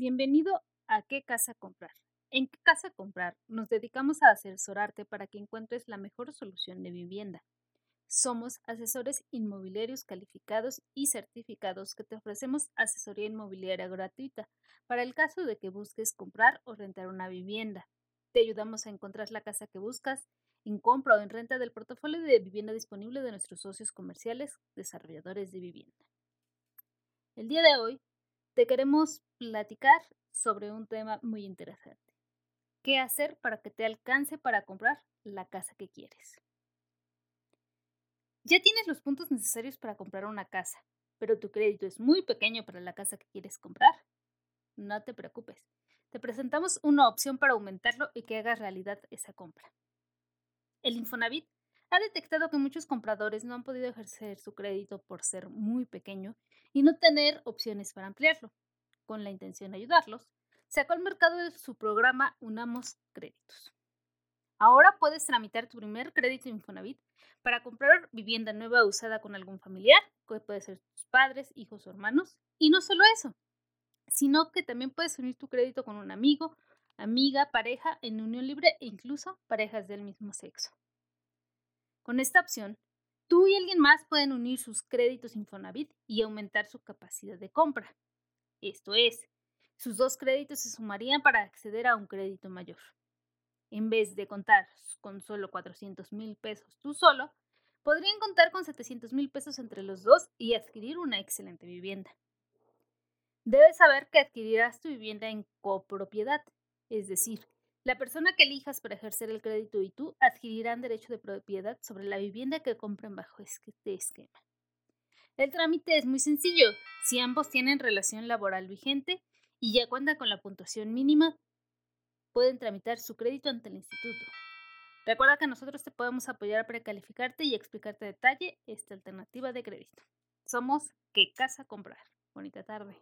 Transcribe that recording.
Bienvenido a ¿Qué casa comprar? En ¿Qué casa comprar? Nos dedicamos a asesorarte para que encuentres la mejor solución de vivienda. Somos asesores inmobiliarios calificados y certificados que te ofrecemos asesoría inmobiliaria gratuita para el caso de que busques comprar o rentar una vivienda. Te ayudamos a encontrar la casa que buscas en compra o en renta del portafolio de vivienda disponible de nuestros socios comerciales desarrolladores de vivienda. El día de hoy te queremos platicar sobre un tema muy interesante. ¿Qué hacer para que te alcance para comprar la casa que quieres? Ya tienes los puntos necesarios para comprar una casa, pero tu crédito es muy pequeño para la casa que quieres comprar. No te preocupes. Te presentamos una opción para aumentarlo y que hagas realidad esa compra. El Infonavit ha detectado que muchos compradores no han podido ejercer su crédito por ser muy pequeño y no tener opciones para ampliarlo. Con la intención de ayudarlos, sacó al mercado su programa Unamos Créditos. Ahora puedes tramitar tu primer crédito Infonavit para comprar vivienda nueva usada con algún familiar, que puede ser tus padres, hijos o hermanos. Y no solo eso, sino que también puedes unir tu crédito con un amigo, amiga, pareja en unión libre e incluso parejas del mismo sexo. Con esta opción, tú y alguien más pueden unir sus créditos Infonavit y aumentar su capacidad de compra. Esto es, sus dos créditos se sumarían para acceder a un crédito mayor. En vez de contar con solo 400 mil pesos tú solo, podrían contar con 700 mil pesos entre los dos y adquirir una excelente vivienda. Debes saber que adquirirás tu vivienda en copropiedad, es decir, la persona que elijas para ejercer el crédito y tú adquirirán derecho de propiedad sobre la vivienda que compren bajo este esquema. El trámite es muy sencillo. Si ambos tienen relación laboral vigente y ya cuentan con la puntuación mínima, pueden tramitar su crédito ante el instituto. Recuerda que nosotros te podemos apoyar para calificarte y explicarte a detalle esta alternativa de crédito. Somos ¿Qué casa comprar? Bonita tarde.